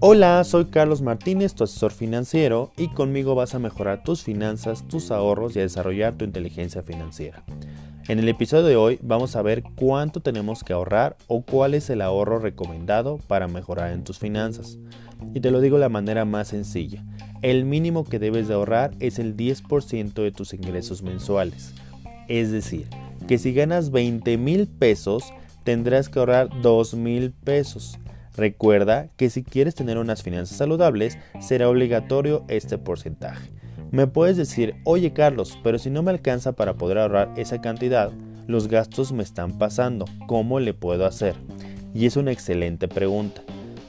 Hola, soy Carlos Martínez, tu asesor financiero, y conmigo vas a mejorar tus finanzas, tus ahorros y a desarrollar tu inteligencia financiera. En el episodio de hoy vamos a ver cuánto tenemos que ahorrar o cuál es el ahorro recomendado para mejorar en tus finanzas. Y te lo digo de la manera más sencilla. El mínimo que debes de ahorrar es el 10% de tus ingresos mensuales. Es decir, que si ganas 20 mil pesos, tendrás que ahorrar 2 mil pesos. Recuerda que si quieres tener unas finanzas saludables, será obligatorio este porcentaje. Me puedes decir, oye Carlos, pero si no me alcanza para poder ahorrar esa cantidad, los gastos me están pasando, ¿cómo le puedo hacer? Y es una excelente pregunta.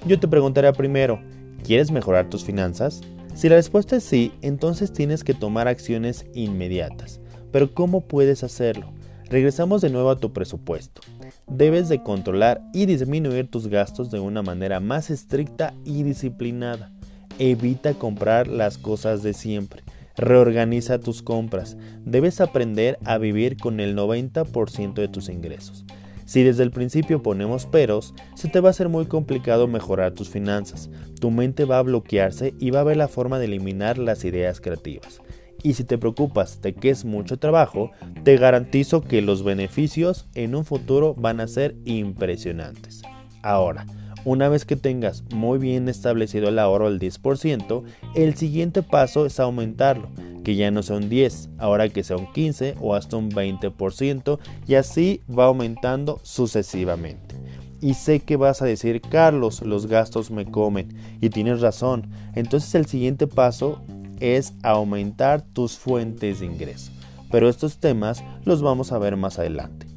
Yo te preguntaré primero, ¿quieres mejorar tus finanzas? Si la respuesta es sí, entonces tienes que tomar acciones inmediatas. Pero ¿cómo puedes hacerlo? Regresamos de nuevo a tu presupuesto debes de controlar y disminuir tus gastos de una manera más estricta y disciplinada. Evita comprar las cosas de siempre. Reorganiza tus compras. Debes aprender a vivir con el 90% de tus ingresos. Si desde el principio ponemos peros, se te va a hacer muy complicado mejorar tus finanzas. Tu mente va a bloquearse y va a ver la forma de eliminar las ideas creativas. Y si te preocupas de que es mucho trabajo, te garantizo que los beneficios en un futuro van a ser impresionantes. Ahora, una vez que tengas muy bien establecido el ahorro del 10%, el siguiente paso es aumentarlo, que ya no sea un 10, ahora que sea un 15 o hasta un 20% y así va aumentando sucesivamente. Y sé que vas a decir, Carlos, los gastos me comen. Y tienes razón. Entonces el siguiente paso es aumentar tus fuentes de ingreso. Pero estos temas los vamos a ver más adelante.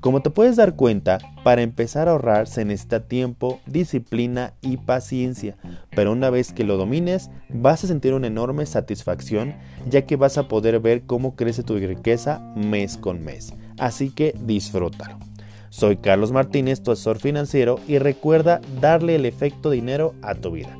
Como te puedes dar cuenta, para empezar a ahorrar se necesita tiempo, disciplina y paciencia, pero una vez que lo domines vas a sentir una enorme satisfacción ya que vas a poder ver cómo crece tu riqueza mes con mes. Así que disfrútalo. Soy Carlos Martínez, tu asesor financiero y recuerda darle el efecto dinero a tu vida.